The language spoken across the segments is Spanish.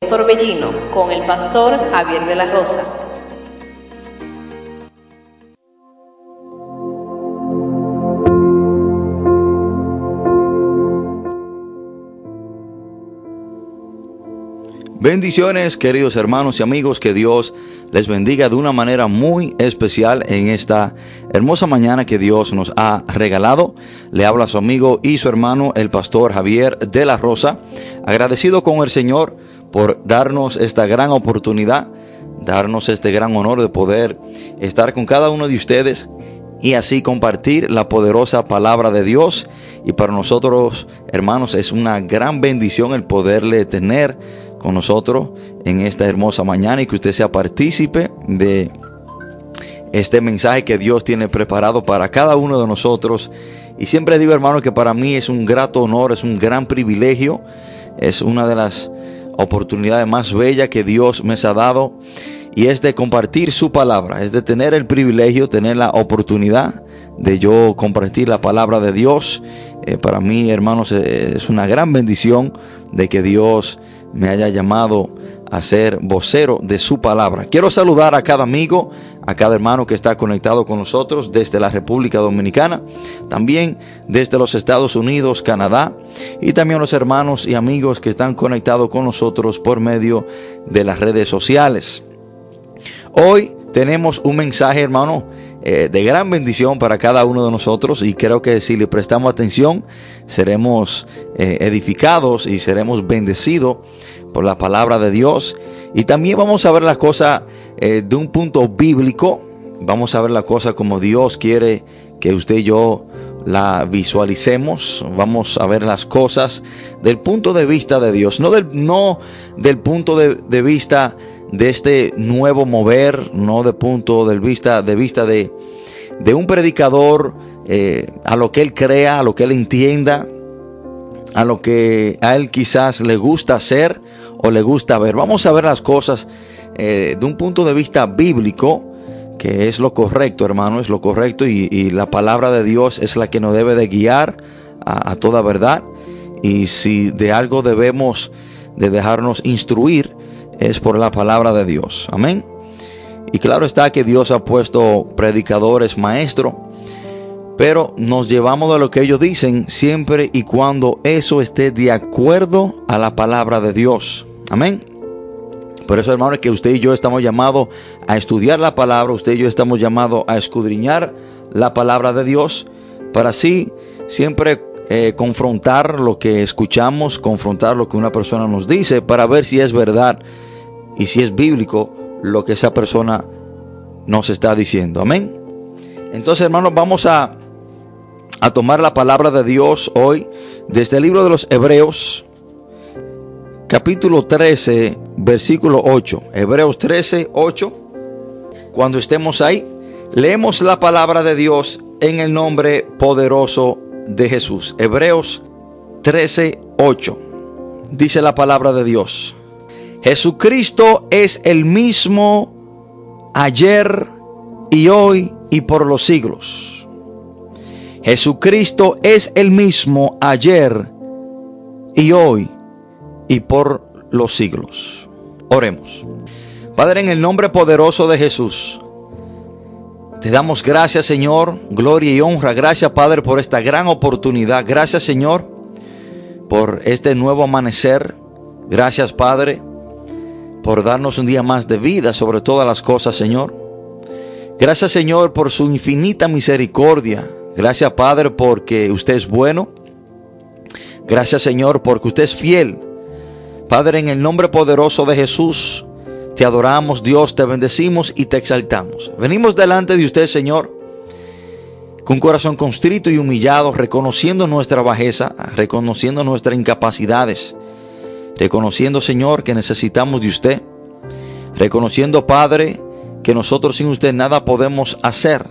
Torbellino con el pastor Javier de la Rosa. Bendiciones, queridos hermanos y amigos, que Dios les bendiga de una manera muy especial en esta hermosa mañana que Dios nos ha regalado. Le habla su amigo y su hermano, el pastor Javier de la Rosa, agradecido con el Señor por darnos esta gran oportunidad, darnos este gran honor de poder estar con cada uno de ustedes y así compartir la poderosa palabra de Dios. Y para nosotros, hermanos, es una gran bendición el poderle tener con nosotros en esta hermosa mañana y que usted sea partícipe de este mensaje que Dios tiene preparado para cada uno de nosotros. Y siempre digo, hermano, que para mí es un grato honor, es un gran privilegio, es una de las oportunidades más bellas que Dios me ha dado y es de compartir su palabra, es de tener el privilegio, tener la oportunidad de yo compartir la palabra de Dios. Eh, para mí, hermanos, es una gran bendición de que Dios me haya llamado a ser vocero de su palabra. Quiero saludar a cada amigo, a cada hermano que está conectado con nosotros desde la República Dominicana, también desde los Estados Unidos, Canadá y también los hermanos y amigos que están conectados con nosotros por medio de las redes sociales. Hoy tenemos un mensaje, hermano, eh, de gran bendición para cada uno de nosotros y creo que si le prestamos atención seremos eh, edificados y seremos bendecidos por la palabra de Dios. Y también vamos a ver la cosa eh, de un punto bíblico, vamos a ver la cosa como Dios quiere que usted y yo la visualicemos, vamos a ver las cosas del punto de vista de Dios, no del, no del punto de, de vista de este nuevo mover, no de punto de vista de, vista de, de un predicador eh, a lo que él crea, a lo que él entienda, a lo que a él quizás le gusta hacer o le gusta ver. Vamos a ver las cosas eh, de un punto de vista bíblico, que es lo correcto, hermano, es lo correcto y, la palabra de Dios es la que nos debe de guiar a, toda verdad. Y si de algo debemos de dejarnos instruir, es por la palabra de Dios. Amén. Y claro está que Dios ha puesto predicadores, maestros, pero nos llevamos de lo que ellos dicen siempre y cuando eso esté de acuerdo a la palabra de Dios. Amén. Por eso, hermanos, que usted y yo estamos llamados a estudiar la palabra, usted y yo estamos llamados a escudriñar la palabra de Dios, para así siempre eh, confrontar lo que escuchamos, confrontar lo que una persona nos dice, para ver si es verdad y si es bíblico lo que esa persona nos está diciendo. Amén. Entonces, hermanos, vamos a, a tomar la palabra de Dios hoy desde el libro de los Hebreos, capítulo 13, versículo 8. Hebreos 13, 8. Cuando estemos ahí, leemos la palabra de Dios en el nombre poderoso de Jesús. Hebreos 13, 8. Dice la palabra de Dios. Jesucristo es el mismo ayer y hoy y por los siglos. Jesucristo es el mismo ayer y hoy y por los siglos. Oremos. Padre, en el nombre poderoso de Jesús, te damos gracias, Señor, gloria y honra. Gracias, Padre, por esta gran oportunidad. Gracias, Señor, por este nuevo amanecer. Gracias, Padre, por darnos un día más de vida sobre todas las cosas, Señor. Gracias, Señor, por su infinita misericordia. Gracias, Padre, porque usted es bueno. Gracias, Señor, porque usted es fiel. Padre, en el nombre poderoso de Jesús, te adoramos, Dios, te bendecimos y te exaltamos. Venimos delante de usted, Señor, con corazón constrito y humillado, reconociendo nuestra bajeza, reconociendo nuestras incapacidades reconociendo, Señor, que necesitamos de usted, reconociendo, Padre, que nosotros sin usted nada podemos hacer.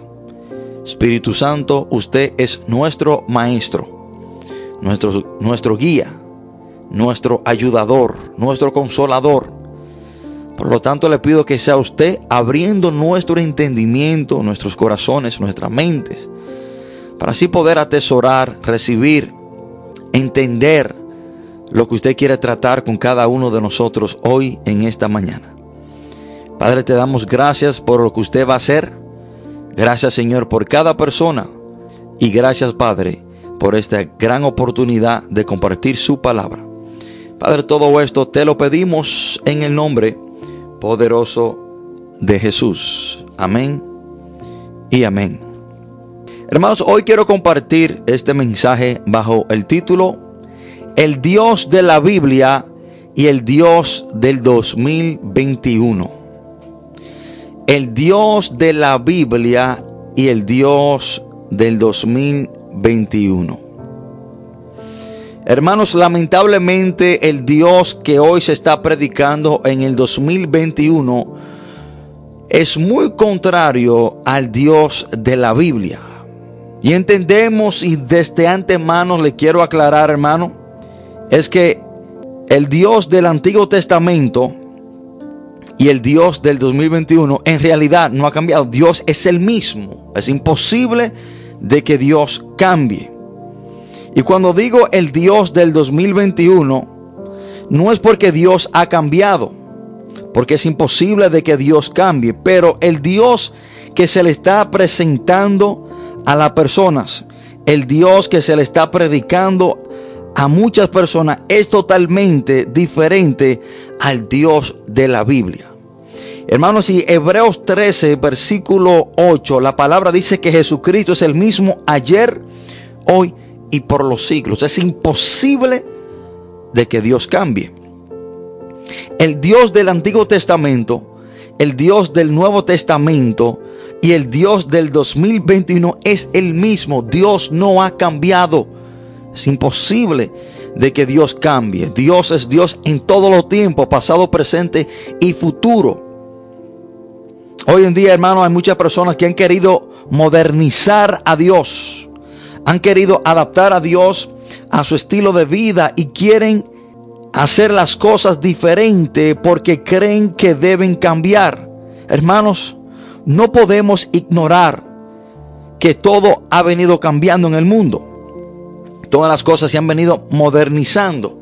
Espíritu Santo, usted es nuestro maestro, nuestro, nuestro guía, nuestro ayudador, nuestro consolador. Por lo tanto, le pido que sea usted abriendo nuestro entendimiento, nuestros corazones, nuestras mentes, para así poder atesorar, recibir, entender, lo que usted quiere tratar con cada uno de nosotros hoy en esta mañana. Padre, te damos gracias por lo que usted va a hacer. Gracias Señor por cada persona. Y gracias Padre por esta gran oportunidad de compartir su palabra. Padre, todo esto te lo pedimos en el nombre poderoso de Jesús. Amén y amén. Hermanos, hoy quiero compartir este mensaje bajo el título El Dios de la Biblia y el Dios del 2021. El Dios de la Biblia y el Dios del 2021. Hermanos, lamentablemente el Dios que hoy se está predicando en el 2021 es muy contrario al Dios de la Biblia. Y entendemos y desde antemano le quiero aclarar, hermano, es que el Dios del Antiguo Testamento y el Dios del 2021 en realidad no ha cambiado. Dios es el mismo. Es imposible de que Dios cambie. Y cuando digo el Dios del 2021, no es porque Dios ha cambiado, porque es imposible de que Dios cambie, pero el Dios que se le está presentando a las personas, el Dios que se le está predicando a muchas personas es totalmente diferente al Dios de la Biblia. Hermanos, y Hebreos 13, versículo 8, la palabra dice que Jesucristo es el mismo ayer, hoy y por los siglos. Es imposible de que Dios cambie. El Dios del Antiguo Testamento, el Dios del Nuevo Testamento y el Dios del 2021 es el mismo. Dios no ha cambiado. Es imposible de que Dios cambie. Dios es Dios en todo los tiempos, pasado, presente y futuro. Hoy en día, hermano, hay muchas personas que han querido modernizar a Dios han querido adaptar a Dios a su estilo de vida y quieren hacer las cosas diferente porque creen que deben cambiar. Hermanos, no podemos ignorar que todo ha venido cambiando en el mundo. Todas las cosas se han venido modernizando.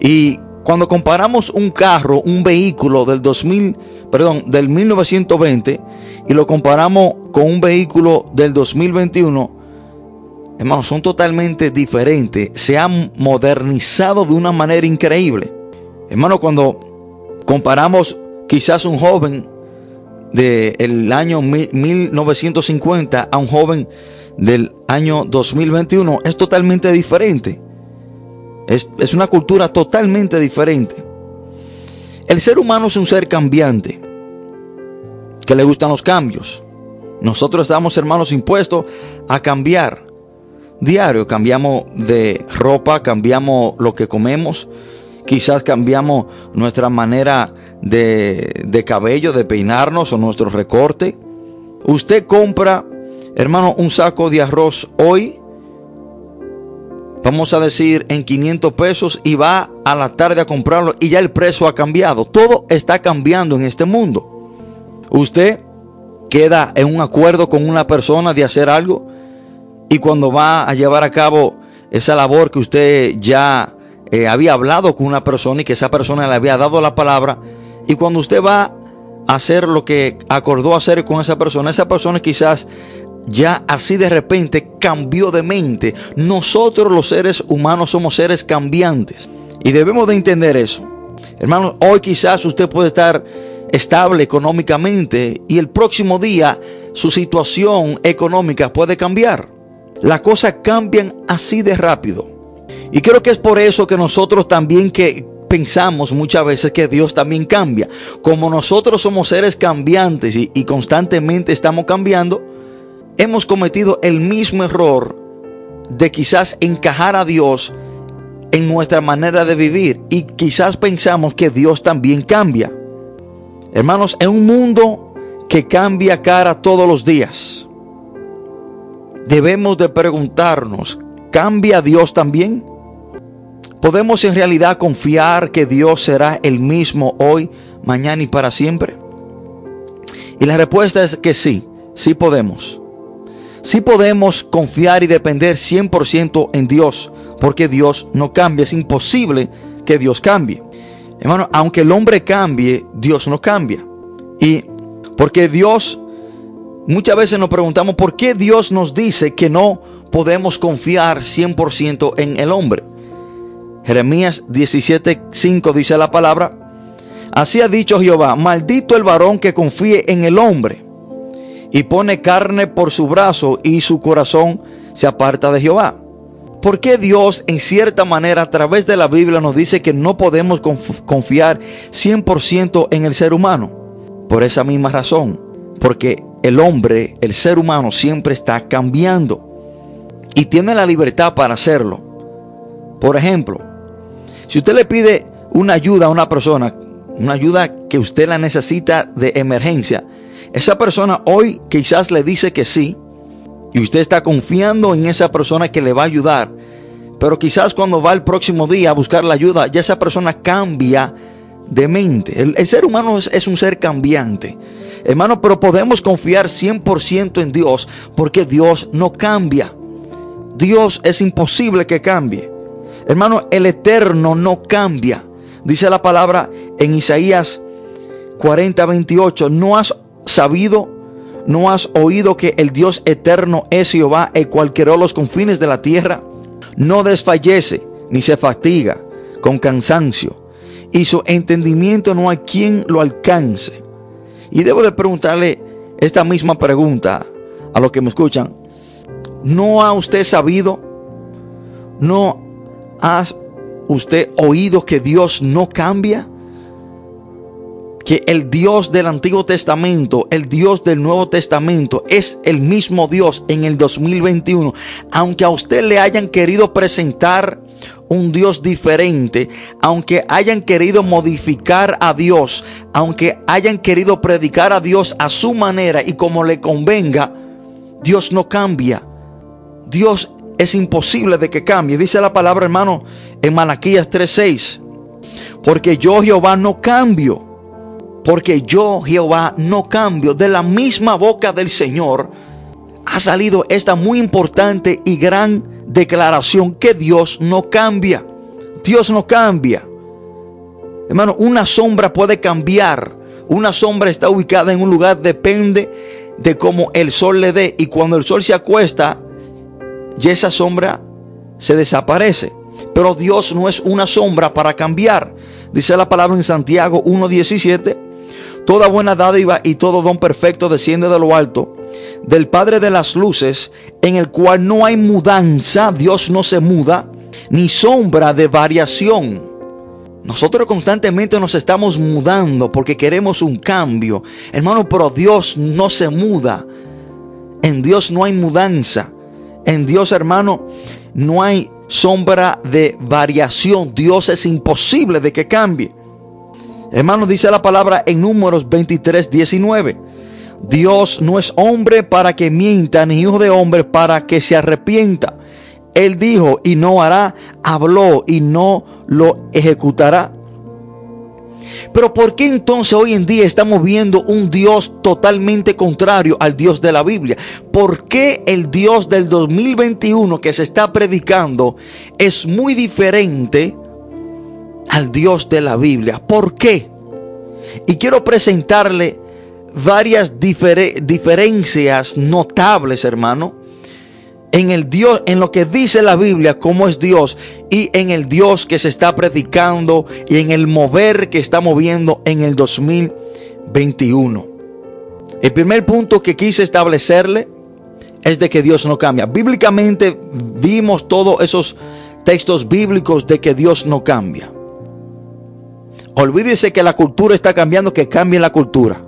Y cuando comparamos un carro, un vehículo del 2000, perdón, del 1920 y lo comparamos con un vehículo del 2021, hermanos, son totalmente diferentes. Se han modernizado de una manera increíble. Hermano, cuando comparamos quizás un joven del año 1950 a un joven del año 2021, es totalmente diferente. Es, es una cultura totalmente diferente. El ser humano es un ser cambiante que le gustan los cambios. Nosotros estamos, hermanos, impuestos a cambiar. Diario cambiamos de ropa, cambiamos lo que comemos, quizás cambiamos nuestra manera de, de cabello, de peinarnos o nuestro recorte. Usted compra, hermano, un saco de arroz hoy, vamos a decir en 500 pesos y va a la tarde a comprarlo y ya el precio ha cambiado. Todo está cambiando en este mundo. Usted queda en un acuerdo con una persona de hacer algo y cuando va a llevar a cabo esa labor que usted ya eh, había hablado con una persona y que esa persona le había dado la palabra y cuando usted va a hacer lo que acordó hacer con esa persona, esa persona quizás ya así de repente cambió de mente. Nosotros los seres humanos somos seres cambiantes y debemos de entender eso. Hermanos, hoy quizás usted puede estar estable económicamente y el próximo día su situación económica puede cambiar. Las cosas cambian así de rápido. Y creo que es por eso que nosotros también que pensamos muchas veces que Dios también cambia. Como nosotros somos seres cambiantes y, y constantemente estamos cambiando, hemos cometido el mismo error de quizás encajar a Dios en nuestra manera de vivir y quizás pensamos que Dios también cambia. Hermanos, en un mundo que cambia cara todos los días, debemos de preguntarnos, ¿cambia Dios también? ¿Podemos en realidad confiar que Dios será el mismo hoy, mañana y para siempre? Y la respuesta es que sí, sí podemos. Sí podemos confiar y depender 100% en Dios porque Dios no cambia. Es imposible que Dios cambie. Hermano, aunque el hombre cambie, Dios no cambia. Y porque Dios, muchas veces nos preguntamos por qué Dios nos dice que no podemos confiar 100% en el hombre. Jeremías 17:5 dice la palabra, así ha dicho Jehová, maldito el varón que confíe en el hombre y pone carne por su brazo y su corazón se aparta de Jehová. ¿Por qué Dios en cierta manera a través de la Biblia nos dice que no podemos confiar 100% en el ser humano? Por esa misma razón, porque el hombre, el ser humano siempre está cambiando y tiene la libertad para hacerlo. Por ejemplo, si usted le pide una ayuda a una persona, una ayuda que usted la necesita de emergencia, esa persona hoy quizás le dice que sí, y usted está confiando en esa persona que le va a ayudar. Pero quizás cuando va el próximo día a buscar la ayuda, ya esa persona cambia de mente. El, ser humano es, un ser cambiante. Hermano, pero podemos confiar 100% en Dios porque Dios no cambia. Dios es imposible que cambie. Hermano, el eterno no cambia. Dice la palabra en Isaías 40, 28, no has sabido ¿No has oído que el Dios eterno es Jehová, el cual creó los confines de la tierra? No desfallece ni se fatiga con cansancio, y su entendimiento no hay quien lo alcance. Y debo de preguntarle esta misma pregunta a los que me escuchan. ¿No ha usted sabido? ¿No ha usted oído que Dios no cambia? Que el Dios del Antiguo Testamento, el Dios del Nuevo Testamento es el mismo Dios en el 2021. Aunque a usted le hayan querido presentar un Dios diferente, aunque hayan querido modificar a Dios, aunque hayan querido predicar a Dios a su manera y como le convenga, Dios no cambia. Dios es imposible de que cambie. Dice la palabra, hermano, en Malaquías 3:6. Porque yo Jehová no cambio porque yo, Jehová, no cambio. De la misma boca del Señor ha salido esta muy importante y gran declaración que Dios no cambia. Dios no cambia. Hermano, una sombra puede cambiar. Una sombra está ubicada en un lugar, depende de cómo el sol le dé. Y cuando el sol se acuesta, ya esa sombra se desaparece. Pero Dios no es una sombra para cambiar. Dice la palabra en Santiago 1.17 Toda buena dádiva y todo don perfecto desciende de lo alto, del Padre de las luces, en el cual no hay mudanza, Dios no se muda, ni sombra de variación. Nosotros constantemente nos estamos mudando porque queremos un cambio. Hermano, pero Dios no se muda. En Dios no hay mudanza. En Dios, hermano, no hay sombra de variación. Dios es imposible de que cambie. Hermano, dice la palabra en números 23, 19. Dios no es hombre para que mienta, ni hijo de hombre para que se arrepienta. Él dijo y no hará, habló y no lo ejecutará. Pero ¿por qué entonces hoy en día estamos viendo un Dios totalmente contrario al Dios de la Biblia? ¿Por qué el Dios del 2021 que se está predicando es muy diferente al Dios de la Biblia. ¿Por qué? Y quiero presentarle varias diferencias notables, hermano, en el Dios, en lo que dice la Biblia, cómo es Dios, y en el Dios que se está predicando y en el mover que está moviendo en el 2021. El primer punto que quise establecerle es de que Dios no cambia. Bíblicamente vimos todos esos textos bíblicos de que Dios no cambia. Olvídese que la cultura está cambiando, que cambie la cultura.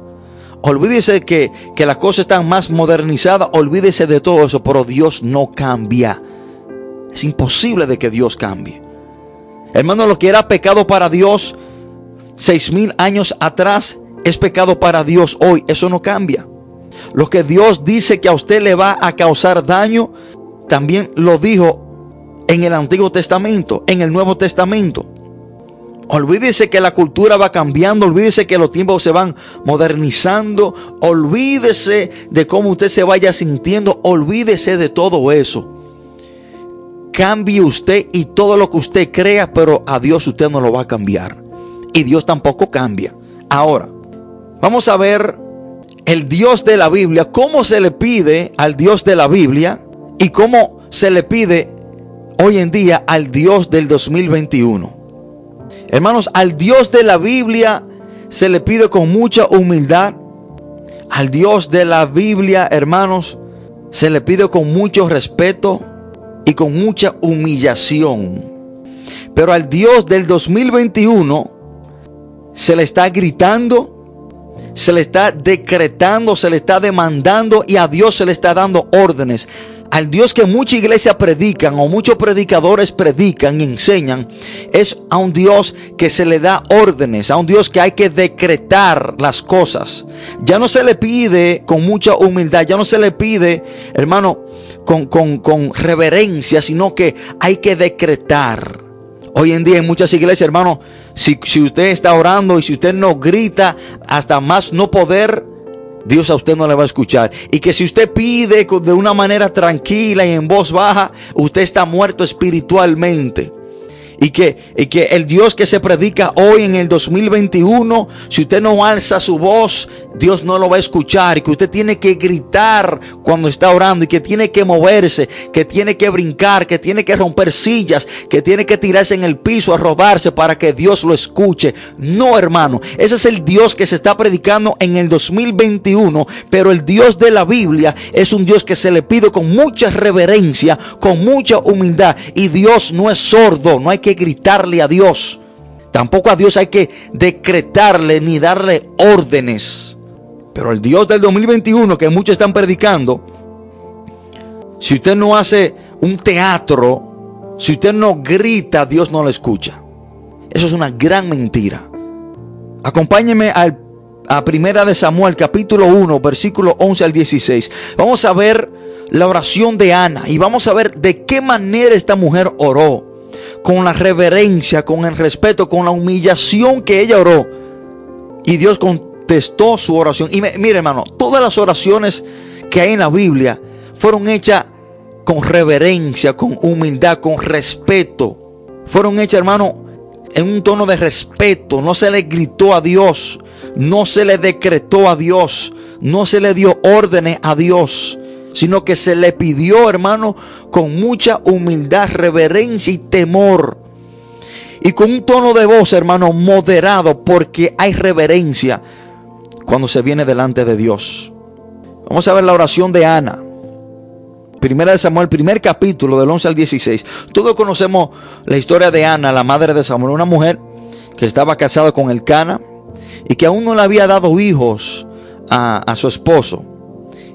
Olvídese que, que las cosas están más modernizadas. Olvídese de todo eso, pero Dios no cambia. Es imposible de que Dios cambie. Hermano, lo que era pecado para Dios seis mil años atrás es pecado para Dios hoy. Eso no cambia. Lo que Dios dice que a usted le va a causar daño, también lo dijo en el Antiguo Testamento, en el Nuevo Testamento. Olvídese que la cultura va cambiando, olvídese que los tiempos se van modernizando, olvídese de cómo usted se vaya sintiendo, olvídese de todo eso. cambie usted y todo lo que usted crea, pero a Dios usted no lo va a cambiar. Y Dios tampoco cambia. Ahora, vamos a ver el Dios de la Biblia, cómo se le pide al Dios de la Biblia y cómo se le pide hoy en día al Dios del 2021. Hermanos, al Dios de la Biblia se le pide con mucha humildad. Al Dios de la Biblia, hermanos, se le pide con mucho respeto y con mucha humillación. Pero al Dios del 2021 se le está gritando, se le está decretando, se le está demandando y a Dios se le está dando órdenes. Al Dios que muchas iglesias predican o muchos predicadores predican y enseñan, es a un Dios que se le da órdenes, a un Dios que hay que decretar las cosas. Ya no se le pide con mucha humildad, ya no se le pide, hermano, con, con reverencia, sino que hay que decretar. Hoy en día en muchas iglesias, hermano, si, si usted está orando y si usted no grita hasta más no poder, Dios a usted no le va a escuchar. Y que si usted pide de una manera tranquila y en voz baja, usted está muerto espiritualmente. Y que, y que el Dios que se predica hoy en el 2021, si usted no alza su voz, Dios no lo va a escuchar. Y que usted tiene que gritar cuando está orando. Y que tiene que moverse, que tiene que brincar, que tiene que romper sillas, que tiene que tirarse en el piso a rodarse para que Dios lo escuche. No, hermano. Ese es el Dios que se está predicando en el 2021. Pero el Dios de la Biblia es un Dios que se le pide con mucha reverencia, con mucha humildad. Y Dios no es sordo. No hay que gritarle a Dios. Tampoco a Dios hay que decretarle ni darle órdenes. Pero el Dios del 2021 que muchos están predicando, si usted no hace un teatro, si usted no grita, Dios no lo escucha. Eso es una gran mentira. Acompáñeme al, a Primera de Samuel, capítulo 1, versículo 11 al 16. Vamos a ver la oración de Ana y vamos a ver de qué manera esta mujer oró con la reverencia, con el respeto, con la humillación que ella oró. Y Dios contestó su oración. Y mire hermano, todas las oraciones que hay en la Biblia fueron hechas con reverencia, con humildad, con respeto. Fueron hechas, hermano, en un tono de respeto. No se le gritó a Dios, no se le decretó a Dios, no se le dio órdenes a Dios sino que se le pidió, hermano, con mucha humildad, reverencia y temor. Y con un tono de voz, hermano, moderado, porque hay reverencia cuando se viene delante de Dios. Vamos a ver la oración de Ana. Primera de Samuel, primer capítulo del 11 al 16. Todos conocemos la historia de Ana, la madre de Samuel, una mujer que estaba casada con el Cana y que aún no le había dado hijos a, a su esposo.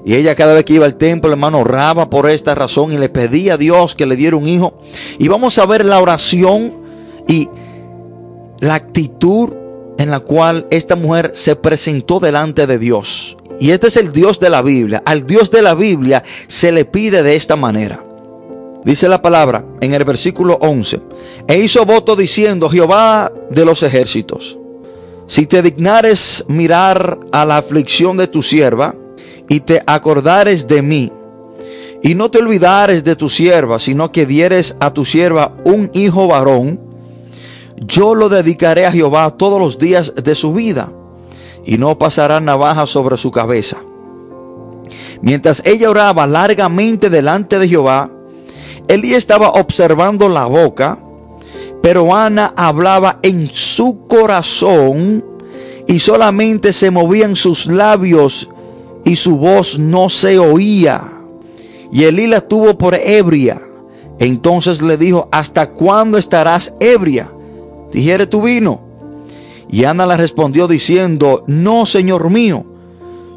Y ella cada vez que iba al templo, hermano, oraba por esta razón y le pedía a Dios que le diera un hijo. Y vamos a ver la oración y la actitud en la cual esta mujer se presentó delante de Dios. Y este es el Dios de la Biblia. Al Dios de la Biblia se le pide de esta manera. Dice la palabra en el versículo 11. E hizo voto diciendo, Jehová de los ejércitos, si te dignares mirar a la aflicción de tu sierva, y te acordares de mí, y no te olvidares de tu sierva, sino que dieres a tu sierva un hijo varón, yo lo dedicaré a Jehová todos los días de su vida, y no pasará navaja sobre su cabeza. Mientras ella oraba largamente delante de Jehová, Elí estaba observando la boca, pero Ana hablaba en su corazón y solamente se movían sus labios y su voz no se oía. Y Elí la tuvo por ebria. Entonces le dijo, ¿hasta cuándo estarás ebria? Dijere tu vino. Y Ana le respondió diciendo, no, Señor mío,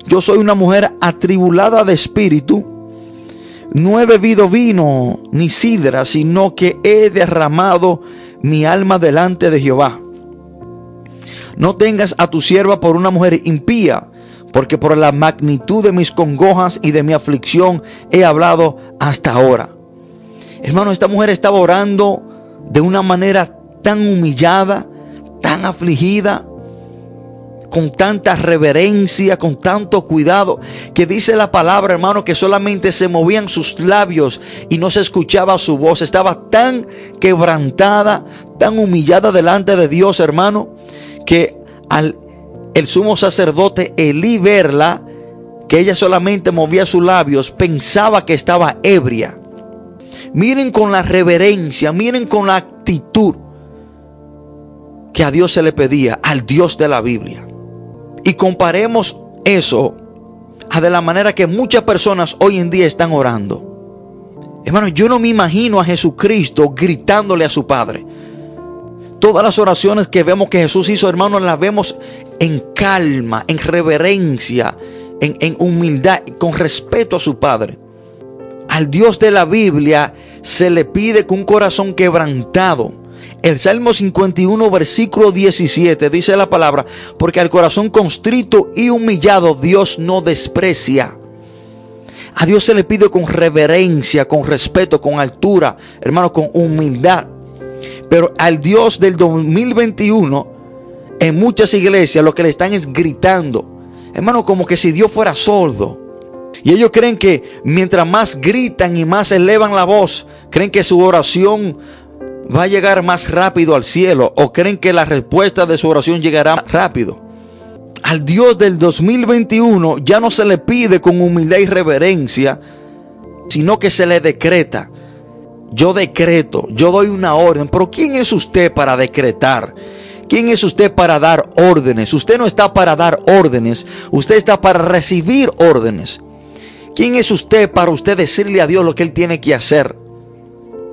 yo soy una mujer atribulada de espíritu. No he bebido vino ni sidra, sino que he derramado mi alma delante de Jehová. No tengas a tu sierva por una mujer impía, porque por la magnitud de mis congojas y de mi aflicción he hablado hasta ahora. Hermano, esta mujer estaba orando de una manera tan humillada, tan afligida, con tanta reverencia, con tanto cuidado, que dice la palabra, hermano, que solamente se movían sus labios y no se escuchaba su voz. Estaba tan quebrantada, tan humillada delante de Dios, hermano, que al el sumo sacerdote Elí verla, que ella solamente movía sus labios, pensaba que estaba ebria. Miren con la reverencia, miren con la actitud que a Dios se le pedía, al Dios de la Biblia. Y comparemos eso a de la manera que muchas personas hoy en día están orando. Hermano, yo no me imagino a Jesucristo gritándole a su Padre. Todas las oraciones que vemos que Jesús hizo, hermano, las vemos en calma, en reverencia, en, en humildad, con respeto a su Padre. Al Dios de la Biblia se le pide con un corazón quebrantado. El Salmo 51, versículo 17 dice la palabra, porque al corazón constrito y humillado Dios no desprecia. A Dios se le pide con reverencia, con respeto, con altura, hermano, con humildad. Pero al Dios del 2021, en muchas iglesias lo que le están es gritando. Hermano, como que si Dios fuera sordo. Y ellos creen que mientras más gritan y más elevan la voz, creen que su oración va a llegar más rápido al cielo o creen que la respuesta de su oración llegará rápido. Al Dios del 2021 ya no se le pide con humildad y reverencia, sino que se le decreta. Yo decreto, yo doy una orden, pero ¿quién es usted para decretar? ¿Quién es usted para dar órdenes? Usted no está para dar órdenes, usted está para recibir órdenes. ¿Quién es usted para usted decirle a Dios lo que Él tiene que hacer?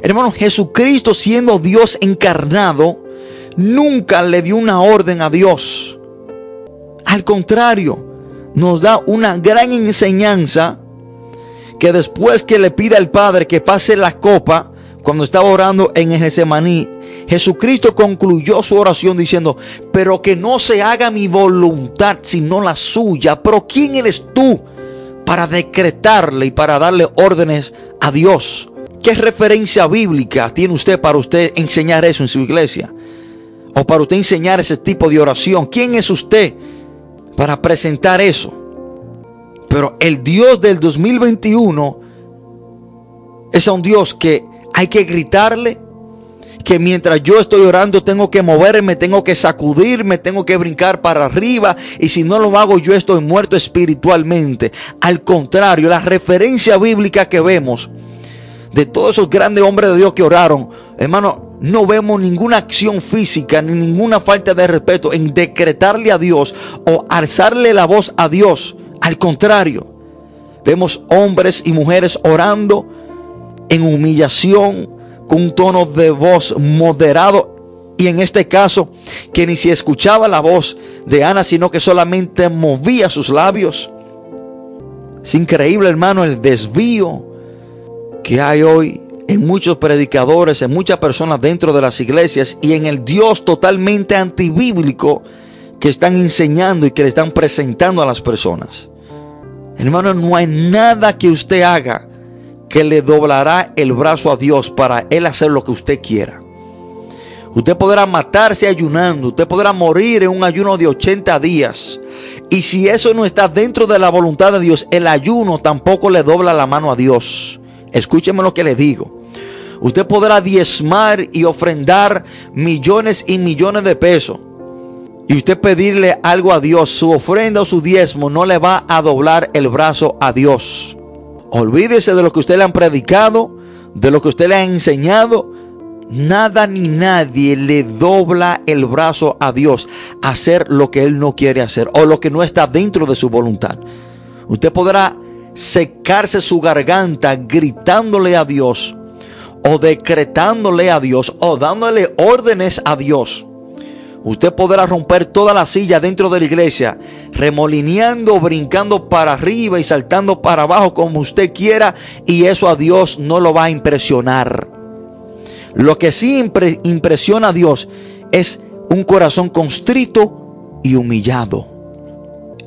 Hermano, Jesucristo siendo Dios encarnado, nunca le dio una orden a Dios. Al contrario, nos da una gran enseñanza que después que le pide al Padre que pase la copa, cuando estaba orando en Getsemaní, Jesucristo concluyó su oración diciendo, pero que no se haga mi voluntad sino la suya. Pero ¿quién eres tú para decretarle y para darle órdenes a Dios? ¿Qué referencia bíblica tiene usted para usted enseñar eso en su iglesia? O para usted enseñar ese tipo de oración. ¿Quién es usted para presentar eso? Pero el Dios del 2021 es un Dios que hay que gritarle, que mientras yo estoy orando tengo que moverme, tengo que sacudirme, tengo que brincar para arriba y si no lo hago yo estoy muerto espiritualmente. Al contrario, la referencia bíblica que vemos de todos esos grandes hombres de Dios que oraron, hermano, no vemos ninguna acción física ni ninguna falta de respeto en decretarle a Dios o alzarle la voz a Dios. Al contrario, vemos hombres y mujeres orando en humillación, con un tono de voz moderado y en este caso que ni se escuchaba la voz de Ana, sino que solamente movía sus labios. Es increíble, hermano, el desvío que hay hoy en muchos predicadores, en muchas personas dentro de las iglesias y en el Dios totalmente antibíblico que están enseñando y que le están presentando a las personas. Hermano, no hay nada que usted haga que le doblará el brazo a Dios para Él hacer lo que usted quiera. Usted podrá matarse ayunando, usted podrá morir en un ayuno de 80 días. Y si eso no está dentro de la voluntad de Dios, el ayuno tampoco le dobla la mano a Dios. Escúcheme lo que le digo. Usted podrá diezmar y ofrendar millones y millones de pesos. Y usted pedirle algo a Dios, su ofrenda o su diezmo no le va a doblar el brazo a Dios. Olvídese de lo que usted le han predicado, de lo que usted le ha enseñado. Nada ni nadie le dobla el brazo a Dios a hacer lo que Él no quiere hacer o lo que no está dentro de su voluntad. Usted podrá secarse su garganta gritándole a Dios o decretándole a Dios o dándole órdenes a Dios. Usted podrá romper toda la silla dentro de la iglesia, remolineando, brincando para arriba y saltando para abajo como usted quiera, y eso a Dios no lo va a impresionar. Lo que sí impresiona a Dios es un corazón constrito y humillado.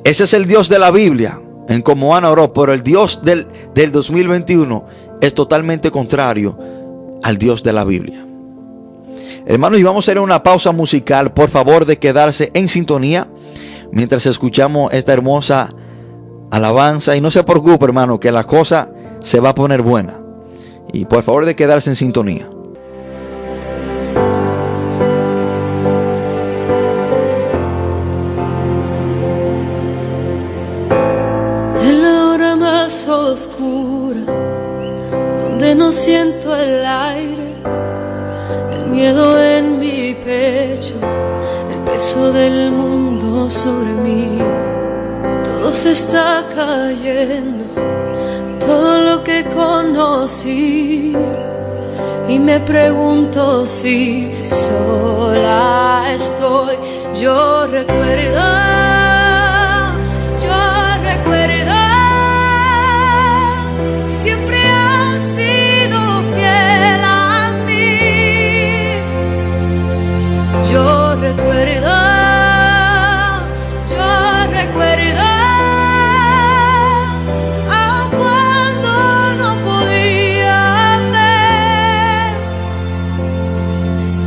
Ese es el Dios de la Biblia en como Ana oró, pero el Dios del, del 2021 es totalmente contrario al Dios de la Biblia. Hermanos, y vamos a hacer una pausa musical, por favor, de quedarse en sintonía. mientras escuchamos esta hermosa alabanza. Y no se preocupe, hermano, que la cosa se va a poner buena. Y por favor de quedarse en sintonía. En la hora más oscura, donde no siento el aire, miedo en mi pecho, el peso del mundo sobre mí, todo se está cayendo, todo lo que conocí. Y me pregunto si sola estoy, yo recuerdo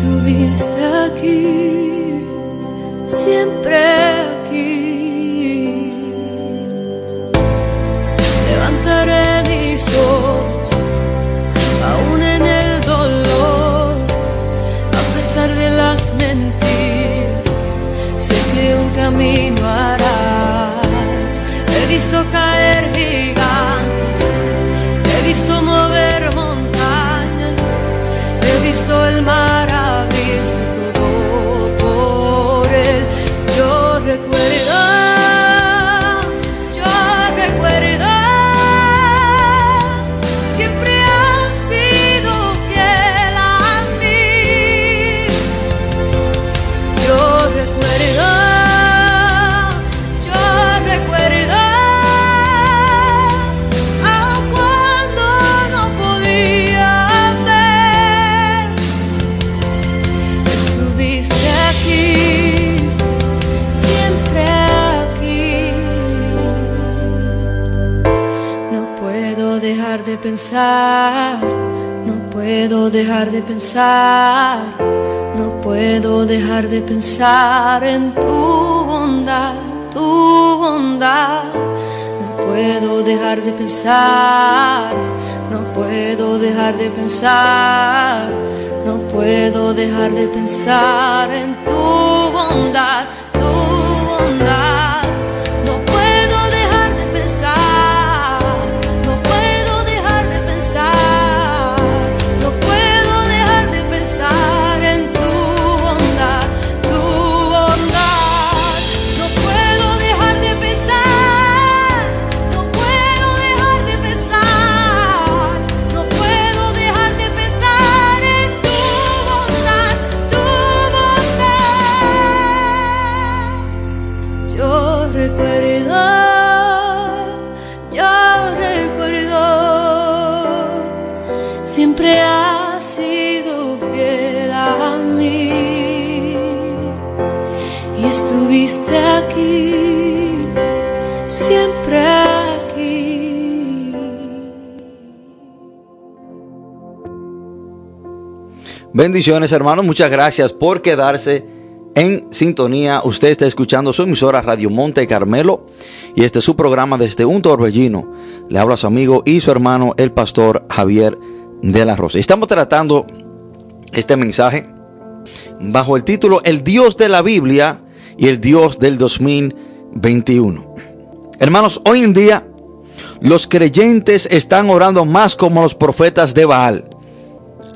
estuviste aquí, siempre pensar, no puedo dejar de pensar, no puedo dejar de pensar en tu bondad, tu bondad. No puedo dejar de pensar, no puedo dejar de pensar, no puedo dejar de pensar en tu bondad. Bendiciones hermanos, muchas gracias por quedarse en sintonía. Usted está escuchando su emisora Radio Monte Carmelo y este es su programa desde un torbellino. Le habla su amigo y su hermano el pastor Javier de la Rosa. Estamos tratando este mensaje bajo el título El Dios de la Biblia y el Dios del 2021. Hermanos, hoy en día los creyentes están orando más como los profetas de Baal.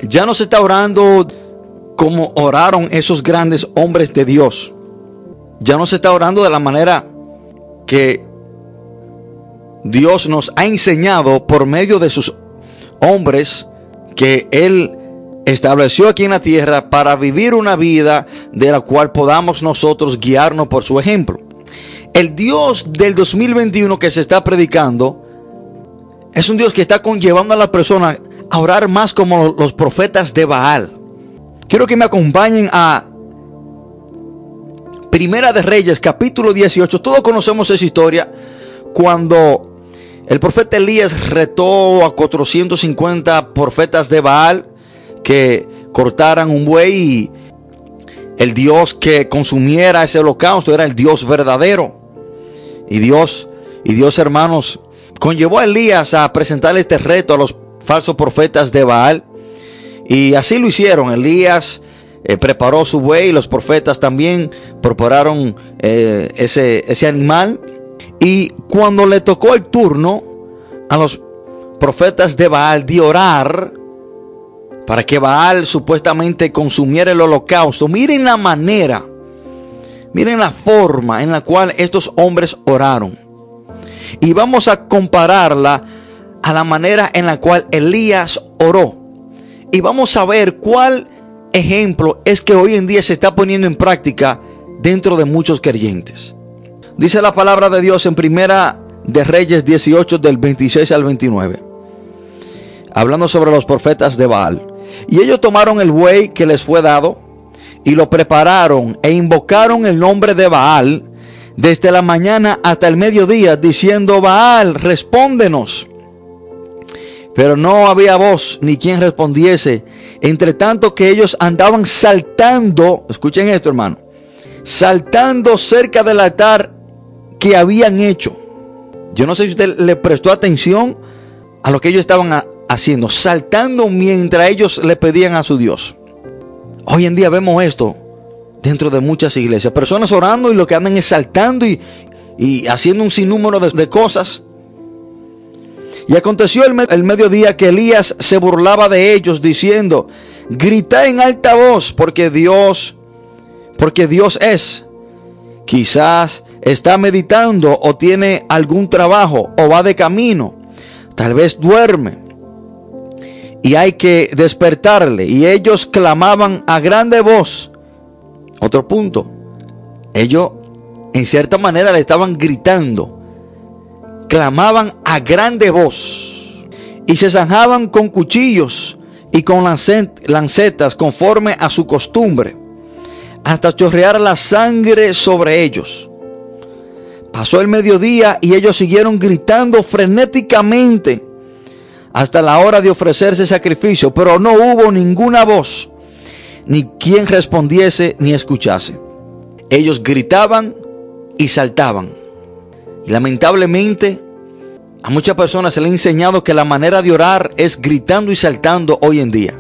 Ya no se está orando como oraron esos grandes hombres de Dios. Ya no se está orando de la manera que Dios nos ha enseñado por medio de sus hombres que Él estableció aquí en la tierra para vivir una vida de la cual podamos nosotros guiarnos por su ejemplo. El Dios del 2021 que se está predicando es un Dios que está conllevando a la persona orar más como los profetas de Baal. Quiero que me acompañen a Primera de Reyes, capítulo 18. Todos conocemos esa historia cuando el profeta Elías retó a 450 profetas de Baal que cortaran un buey y el Dios que consumiera ese holocausto era el Dios verdadero. Y Dios, y Dios hermanos, conllevó a Elías a presentarle este reto a los falsos profetas de Baal. Y así lo hicieron. Elías eh, preparó su buey, los profetas también prepararon eh, ese, ese animal. Y cuando le tocó el turno a los profetas de Baal de orar para que Baal supuestamente consumiera el holocausto, miren la manera, miren la forma en la cual estos hombres oraron. Y vamos a compararla a la manera en la cual Elías oró. Y vamos a ver cuál ejemplo es que hoy en día se está poniendo en práctica dentro de muchos creyentes. Dice la palabra de Dios en primera de Reyes 18 del 26 al 29. Hablando sobre los profetas de Baal. Y ellos tomaron el buey que les fue dado y lo prepararon e invocaron el nombre de Baal desde la mañana hasta el mediodía diciendo, Baal, respóndenos. Pero no había voz ni quien respondiese. Entre tanto que ellos andaban saltando, escuchen esto hermano, saltando cerca del altar que habían hecho. Yo no sé si usted le prestó atención a lo que ellos estaban haciendo, saltando mientras ellos le pedían a su Dios. Hoy en día vemos esto dentro de muchas iglesias. Personas orando y lo que andan es saltando y, haciendo un sinnúmero de, de cosas. Y aconteció el, mediodía que Elías se burlaba de ellos diciendo, grita en alta voz porque Dios, porque Dios es. Quizás está meditando o tiene algún trabajo o va de camino. Tal vez duerme. Y hay que despertarle. Y ellos clamaban a grande voz. Otro punto. Ellos en cierta manera le estaban gritando clamaban a grande voz y se zanjaban con cuchillos y con lancetas conforme a su costumbre, hasta chorrear la sangre sobre ellos. Pasó el mediodía y ellos siguieron gritando frenéticamente hasta la hora de ofrecerse sacrificio, pero no hubo ninguna voz, ni quien respondiese ni escuchase. Ellos gritaban y saltaban lamentablemente, a muchas personas se les ha enseñado que la manera de orar es gritando y saltando hoy en día.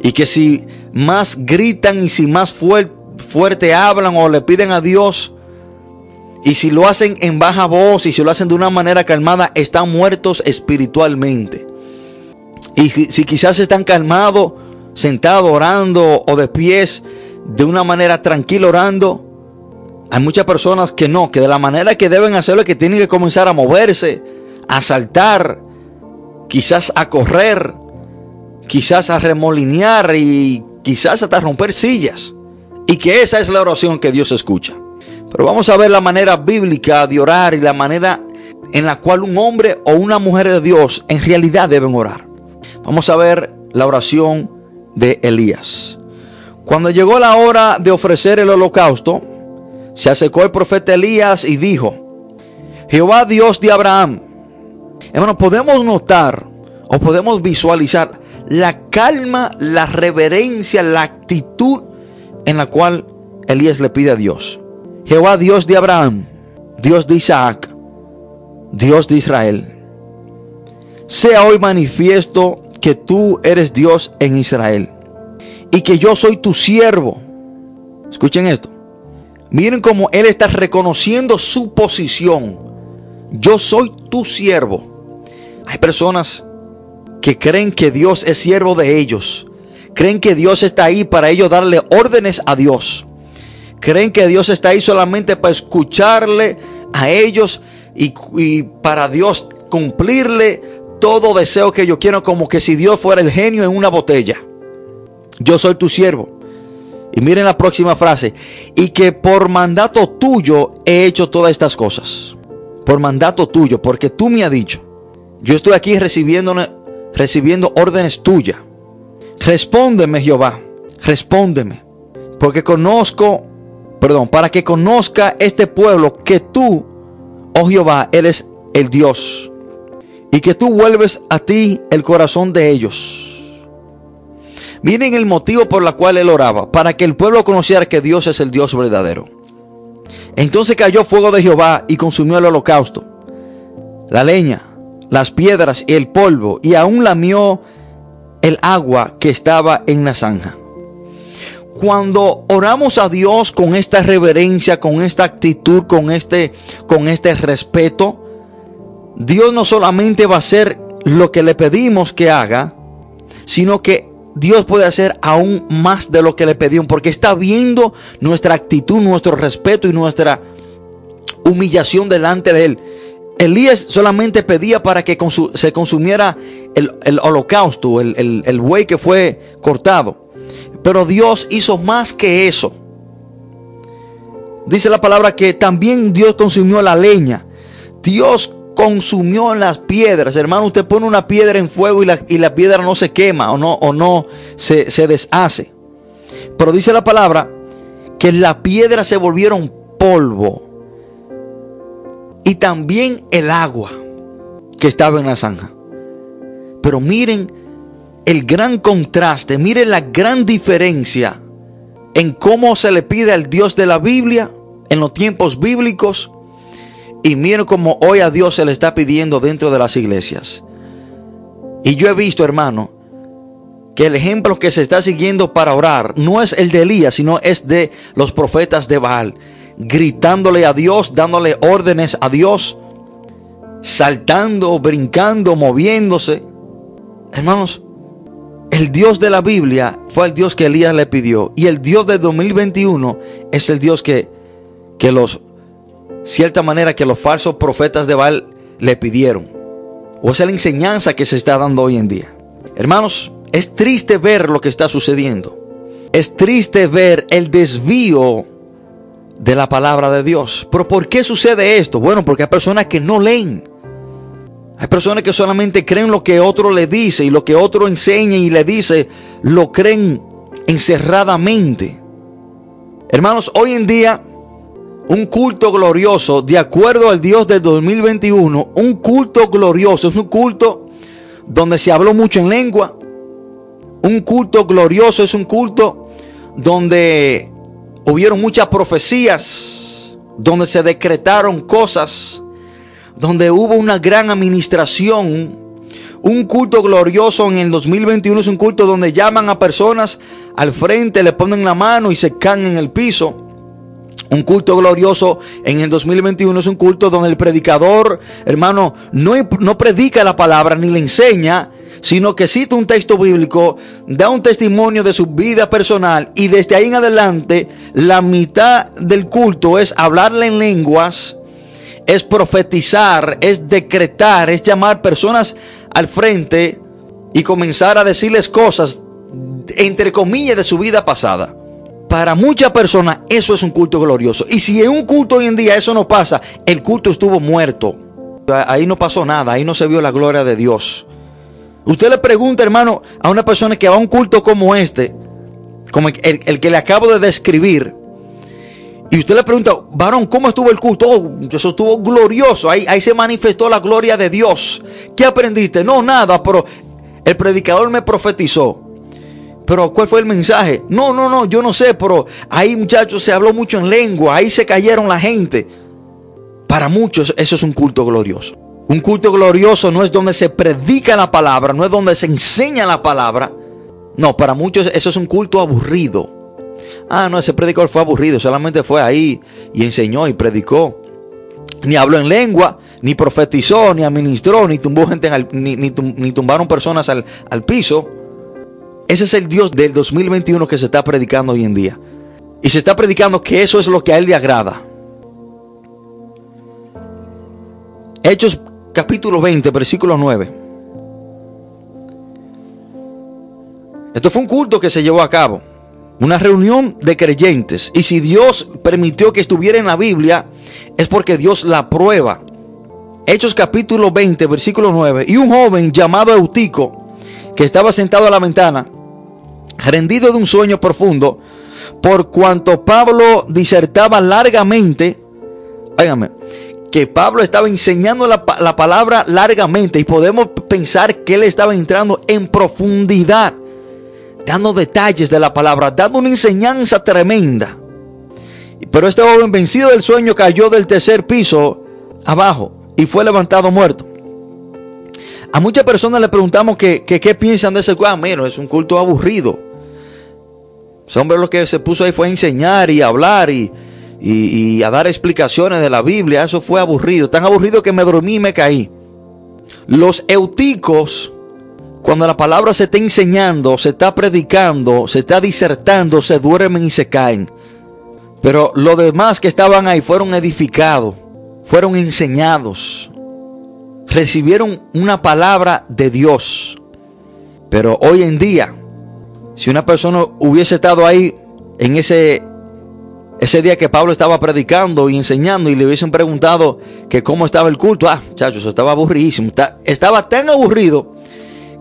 Y que si más gritan y si más fuerte hablan o le piden a Dios, y si lo hacen en baja voz y si lo hacen de una manera calmada, están muertos espiritualmente. Y si quizás están calmados, sentados orando o de pies, de una manera tranquila orando, hay muchas personas que no, que de la manera que deben hacerlo es que tienen que comenzar a moverse, a saltar, quizás a correr, quizás a remolinear y quizás hasta romper sillas. Y que esa es la oración que Dios escucha. Pero vamos a ver la manera bíblica de orar y la manera en la cual un hombre o una mujer de Dios en realidad deben orar. Vamos a ver la oración de Elías. Cuando llegó la hora de ofrecer el holocausto, se acercó el profeta Elías y dijo, Jehová Dios de Abraham. Hermano, podemos notar o podemos visualizar la calma, la reverencia, la actitud en la cual Elías le pide a Dios. Jehová Dios de Abraham, Dios de Isaac, Dios de Israel. Sea hoy manifiesto que tú eres Dios en Israel y que yo soy tu siervo. Escuchen esto. Miren cómo él está reconociendo su posición. Yo soy tu siervo. Hay personas que creen que Dios es siervo de ellos. Creen que Dios está ahí para ellos darle órdenes a Dios. Creen que Dios está ahí solamente para escucharle a ellos y, y para Dios cumplirle todo deseo que ellos quieran, como que si Dios fuera el genio en una botella. Yo soy tu siervo. Y miren la próxima frase. Y que por mandato tuyo he hecho todas estas cosas. Por mandato tuyo, porque tú me has dicho. Yo estoy aquí recibiendo, recibiendo órdenes tuyas. Respóndeme, Jehová. Respóndeme. Porque conozco, perdón, para que conozca este pueblo que tú, oh Jehová, eres el Dios. Y que tú vuelves a ti el corazón de ellos Miren el motivo por el cual él oraba, para que el pueblo conociera que Dios es el Dios verdadero. Entonces cayó fuego de Jehová y consumió el holocausto, la leña, las piedras y el polvo, y aún lamió el agua que estaba en la zanja. Cuando oramos a Dios con esta reverencia, con esta actitud, con este, con este respeto, Dios no solamente va a hacer lo que le pedimos que haga, sino que Dios puede hacer aún más de lo que le pedimos, porque está viendo nuestra actitud, nuestro respeto y nuestra humillación delante de Él. Elías solamente pedía para que se consumiera el, holocausto, el, el buey que fue cortado. Pero Dios hizo más que eso. Dice la palabra que también Dios consumió la leña. Dios consumió las piedras. Hermano, usted pone una piedra en fuego y la, y la piedra no se quema o no, o no se, se deshace. Pero dice la palabra que la piedra se volvieron polvo. Y también el agua que estaba en la zanja. Pero miren el gran contraste, miren la gran diferencia en cómo se le pide al Dios de la Biblia en los tiempos bíblicos y miren cómo hoy a Dios se le está pidiendo dentro de las iglesias. Y yo he visto, hermano, que el ejemplo que se está siguiendo para orar no es el de Elías, sino es de los profetas de Baal, gritándole a Dios, dándole órdenes a Dios, saltando, brincando, moviéndose. Hermanos, el Dios de la Biblia fue el Dios que Elías le pidió. Y el Dios de 2021 es el Dios que, que los cierta manera que los falsos profetas de Baal le pidieron. O es la enseñanza que se está dando hoy en día. Hermanos, es triste ver lo que está sucediendo. Es triste ver el desvío de la palabra de Dios. Pero ¿por qué sucede esto? Bueno, porque hay personas que no leen. Hay personas que solamente creen lo que otro le dice y lo que otro enseña y le dice, lo creen encerradamente. Hermanos, hoy en día un culto glorioso, de acuerdo al Dios del 2021, un culto glorioso, es un culto donde se habló mucho en lengua. Un culto glorioso es un culto donde hubieron muchas profecías, donde se decretaron cosas, donde hubo una gran administración. Un culto glorioso en el 2021 es un culto donde llaman a personas al frente, le ponen la mano y se caen en el piso. Un culto glorioso en el 2021 es un culto donde el predicador, hermano, no, no predica la palabra ni le enseña, sino que cita un texto bíblico, da un testimonio de su vida personal y desde ahí en adelante la mitad del culto es hablarle en lenguas, es profetizar, es decretar, es llamar personas al frente y comenzar a decirles cosas entre comillas de su vida pasada. Para muchas personas eso es un culto glorioso. Y si en un culto hoy en día eso no pasa, el culto estuvo muerto. Ahí no pasó nada, ahí no se vio la gloria de Dios. Usted le pregunta, hermano, a una persona que va a un culto como este, como el, que le acabo de describir, y usted le pregunta, varón, ¿cómo estuvo el culto? Oh, eso estuvo glorioso, ahí, ahí se manifestó la gloria de Dios. ¿Qué aprendiste? No, nada, pero el predicador me profetizó. Pero ¿cuál fue el mensaje? No, no, no, yo no sé, pero ahí muchachos se habló mucho en lengua, ahí se cayeron la gente. Para muchos eso es un culto glorioso. Un culto glorioso no es donde se predica la palabra, no es donde se enseña la palabra. No, para muchos eso es un culto aburrido. Ah, no, ese predicador fue aburrido, solamente fue ahí y enseñó y predicó. Ni habló en lengua, ni profetizó, ni administró, ni tumbó gente, ni, tumbaron personas al piso. Ese es el Dios del 2021 que se está predicando hoy en día. Y se está predicando que eso es lo que a Él le agrada. Hechos capítulo 20, versículo 9. Esto fue un culto que se llevó a cabo. Una reunión de creyentes. Y si Dios permitió que estuviera en la Biblia, es porque Dios la prueba. Hechos capítulo 20, versículo 9. Y un joven llamado Eutico, que estaba sentado a la ventana, rendido de un sueño profundo, por cuanto Pablo disertaba largamente, óigame, que Pablo estaba enseñando la, la, palabra largamente y podemos pensar que él estaba entrando en profundidad dando detalles de la palabra, dando una enseñanza tremenda. Pero este joven vencido del sueño cayó del tercer piso abajo y fue levantado muerto. A muchas personas le preguntamos que, qué piensan de ese culto. Ah, es un culto aburrido. Ese hombre lo que se puso ahí fue a enseñar y a hablar y, y, a dar explicaciones de la Biblia. Eso fue aburrido. Tan aburrido que me dormí y me caí. Los euticos, cuando la palabra se está enseñando, se está predicando, se está disertando, se duermen y se caen. Pero los demás que estaban ahí fueron edificados, fueron enseñados, recibieron una palabra de Dios. Pero hoy en día, si una persona hubiese estado ahí en ese ese día que Pablo estaba predicando y enseñando y le hubiesen preguntado que cómo estaba el culto, ah, muchachos, estaba aburridísimo. Estaba tan aburrido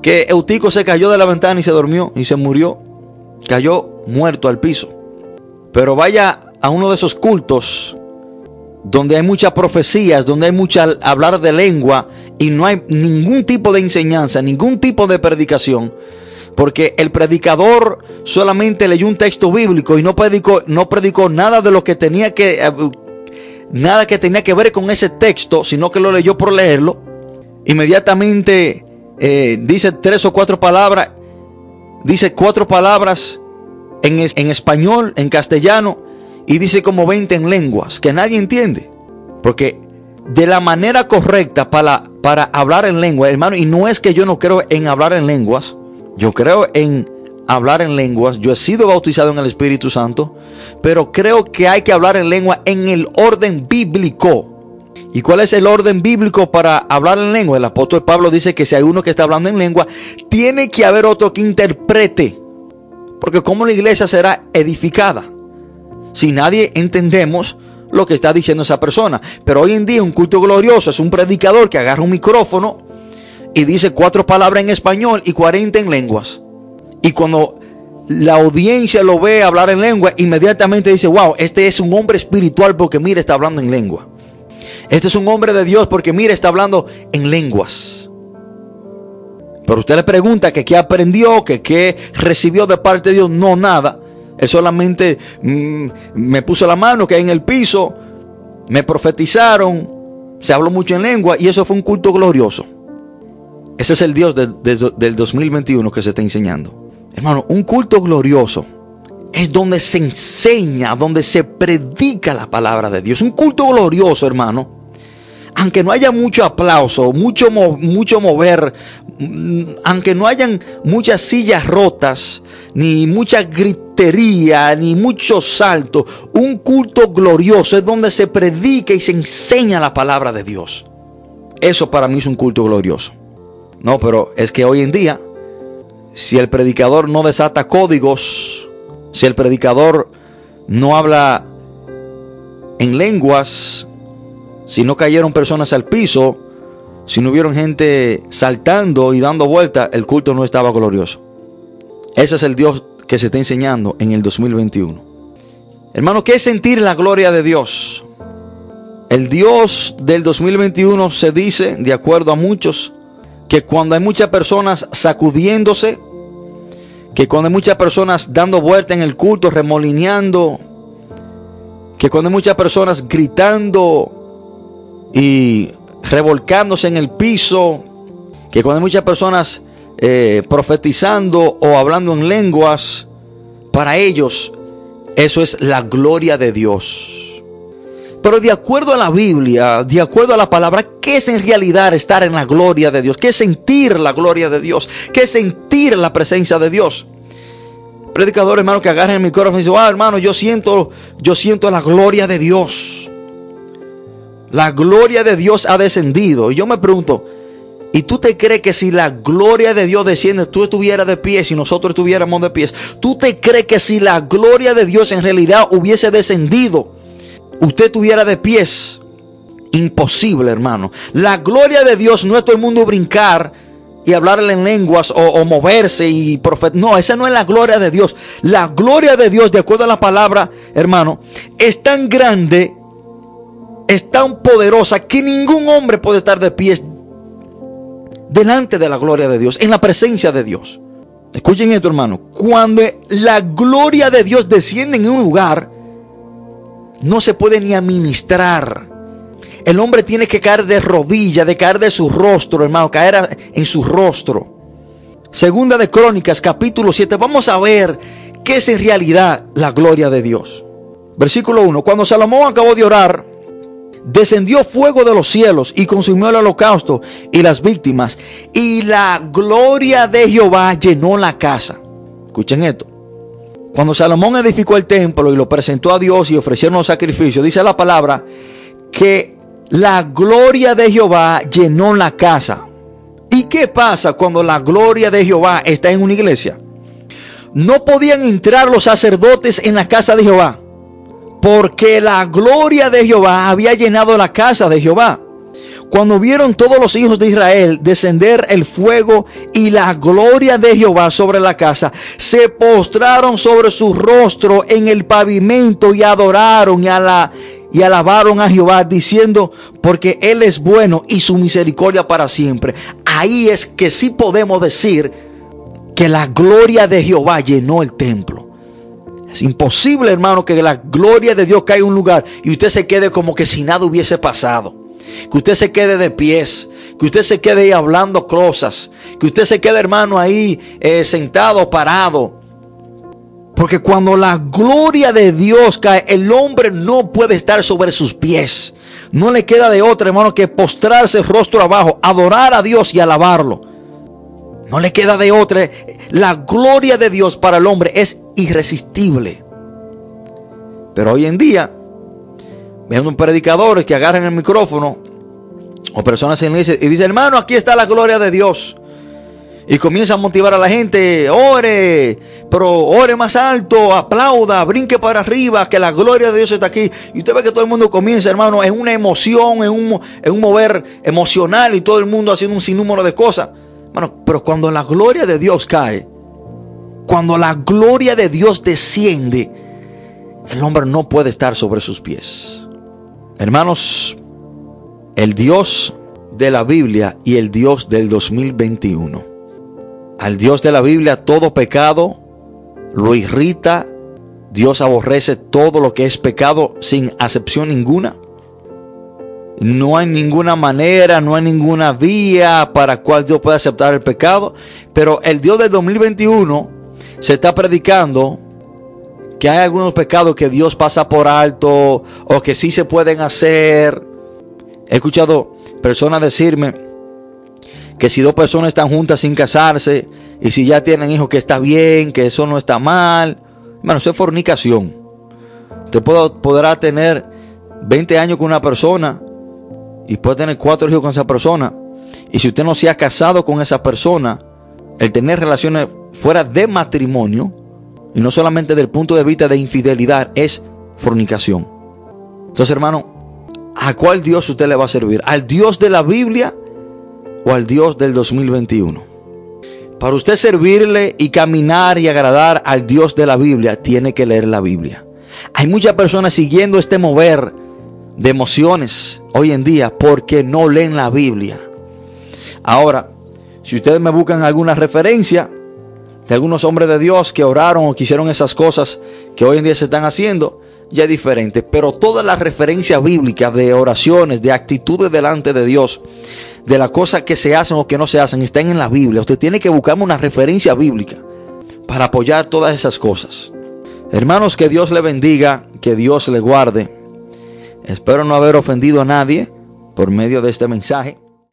que Eutico se cayó de la ventana y se durmió y se murió. Cayó muerto al piso. Pero vaya a uno de esos cultos donde hay muchas profecías, donde hay mucha hablar de lengua y no hay ningún tipo de enseñanza, ningún tipo de predicación porque el predicador solamente leyó un texto bíblico y no predicó, no predicó nada de lo que tenía que, eh, nada que tenía que ver con ese texto, sino que lo leyó por leerlo. Inmediatamente eh, dice tres o cuatro palabras, dice cuatro palabras en, en español, en castellano, y dice como 20 en lenguas, que nadie entiende. Porque de la manera correcta para, para hablar en lengua, hermano, y no es que yo no creo en hablar en lenguas, yo creo en hablar en lenguas. Yo he sido bautizado en el Espíritu Santo. Pero creo que hay que hablar en lengua en el orden bíblico. ¿Y cuál es el orden bíblico para hablar en lengua? El apóstol Pablo dice que si hay uno que está hablando en lengua, tiene que haber otro que interprete. Porque como la iglesia será edificada? Si nadie entendemos lo que está diciendo esa persona. Pero hoy en día un culto glorioso es un predicador que agarra un micrófono y dice cuatro palabras en español y 40 en lenguas. Y cuando la audiencia lo ve hablar en lengua, inmediatamente dice, wow, este es un hombre espiritual porque mira, está hablando en lengua. Este es un hombre de Dios porque mira, está hablando en lenguas. Pero usted le pregunta que qué aprendió, que qué recibió de parte de Dios. No, nada. Él solamente mm, me puso la mano que en el piso, me profetizaron, se habló mucho en lengua y eso fue un culto glorioso. Ese es el Dios del 2021 que se está enseñando. Hermano, un culto glorioso es donde se enseña, donde se predica la palabra de Dios. Un culto glorioso, hermano. Aunque no haya mucho aplauso, mucho, mucho mover, mm, aunque no hayan muchas sillas rotas, ni mucha gritería, ni mucho salto, un culto glorioso es donde se predica y se enseña la palabra de Dios. Eso para mí es un culto glorioso. No, pero es que hoy en día, si el predicador no desata códigos, si el predicador no habla en lenguas, si no cayeron personas al piso, si no hubieron gente saltando y dando vueltas, el culto no estaba glorioso. Ese es el Dios que se está enseñando en el 2021. Hermano, ¿qué es sentir la gloria de Dios? El Dios del 2021 se dice, de acuerdo a muchos, que cuando hay muchas personas sacudiéndose, que cuando hay muchas personas dando vuelta en el culto, remolineando, que cuando hay muchas personas gritando y revolcándose en el piso, que cuando hay muchas personas eh, profetizando o hablando en lenguas, para ellos eso es la gloria de Dios. Pero de acuerdo a la Biblia, de acuerdo a la palabra, ¿qué es en realidad estar en la gloria de Dios? ¿Qué es sentir la gloria de Dios? ¿Qué es sentir la presencia de Dios? Predicador, hermano, que agarren el micrófono y dicen, ah, hermano, yo siento, yo siento la gloria de Dios. La gloria de Dios ha descendido. Y yo me pregunto, ¿y tú te crees que si la gloria de Dios desciende, tú estuvieras de pie, si nosotros estuviéramos de pie? ¿Tú te crees que si la gloria de Dios en realidad hubiese descendido, usted tuviera de pies. Imposible, hermano. La gloria de Dios no es todo el mundo brincar y hablarle en lenguas o, moverse y profetizar. No, esa no es la gloria de Dios. La gloria de Dios, de acuerdo a la palabra, hermano, es tan grande, es tan poderosa que ningún hombre puede estar de pies delante de la gloria de Dios, en la presencia de Dios. Escuchen esto, hermano. Cuando la gloria de Dios desciende en un lugar, no se puede ni administrar. El hombre tiene que caer de rodillas, de caer de su rostro, hermano, caer en su rostro. Segunda de Crónicas, capítulo 7. Vamos a ver qué es en realidad la gloria de Dios. Versículo 1. Cuando Salomón acabó de orar, descendió fuego de los cielos y consumió el holocausto y las víctimas. Y la gloria de Jehová llenó la casa. Escuchen esto. Cuando Salomón edificó el templo y lo presentó a Dios y ofrecieron los sacrificios, dice la palabra que la gloria de Jehová llenó la casa. ¿Y qué pasa cuando la gloria de Jehová está en una iglesia? No podían entrar los sacerdotes en la casa de Jehová porque la gloria de Jehová había llenado la casa de Jehová. Cuando vieron todos los hijos de Israel descender el fuego y la gloria de Jehová sobre la casa, se postraron sobre su rostro en el pavimento y adoraron y, y alabaron a Jehová diciendo, porque Él es bueno y su misericordia para siempre. Ahí es que sí podemos decir que la gloria de Jehová llenó el templo. Es imposible, hermano, que la gloria de Dios caiga en un lugar y usted se quede como que si nada hubiese pasado. Que usted se quede de pies, que usted se quede ahí hablando cosas, que usted se quede, hermano, ahí eh, sentado, parado. Porque cuando la gloria de Dios cae, el hombre no puede estar sobre sus pies. No le queda de otra, hermano, que postrarse rostro abajo, adorar a Dios y alabarlo. No le queda de otra. La gloria de Dios para el hombre es irresistible. Pero hoy en día, un predicadores que agarran el micrófono o personas en la iglesia y dicen, hermano, aquí está la gloria de Dios. Y comienza a motivar a la gente, ore, pero ore más alto, aplauda, brinque para arriba, que la gloria de Dios está aquí. Y usted ve que todo el mundo comienza, hermano, en una emoción, en un, en un mover emocional y todo el mundo haciendo un sinnúmero de cosas. Bueno, pero cuando la gloria de Dios cae, cuando la gloria de Dios desciende, el hombre no puede estar sobre sus pies. Hermanos, el Dios de la Biblia y el Dios del 2021. Al Dios de la Biblia todo pecado lo irrita. Dios aborrece todo lo que es pecado sin acepción ninguna. No hay ninguna manera, no hay ninguna vía para cual Dios pueda aceptar el pecado. Pero el Dios del 2021 se está predicando que hay algunos pecados que Dios pasa por alto o que sí se pueden hacer. He escuchado personas decirme que si dos personas están juntas sin casarse y si ya tienen hijos que está bien, que eso no está mal. Bueno, eso es fornicación. Usted podrá tener 20 años con una persona y puede tener cuatro hijos con esa persona. Y si usted no se ha casado con esa persona, el tener relaciones fuera de matrimonio, y no solamente del punto de vista de infidelidad, es fornicación. Entonces, hermano, ¿a cuál Dios usted le va a servir? ¿Al Dios de la Biblia o al Dios del 2021? Para usted servirle y caminar y agradar al Dios de la Biblia, tiene que leer la Biblia. Hay muchas personas siguiendo este mover de emociones hoy en día porque no leen la Biblia. Ahora, si ustedes me buscan alguna referencia de algunos hombres de Dios que oraron o que hicieron esas cosas que hoy en día se están haciendo, ya es diferente. Pero todas las referencias bíblicas de oraciones, de actitudes delante de Dios, de las cosas que se hacen o que no se hacen, están en la Biblia. Usted tiene que buscarme una referencia bíblica para apoyar todas esas cosas. Hermanos, que Dios le bendiga, que Dios le guarde. Espero no haber ofendido a nadie por medio de este mensaje.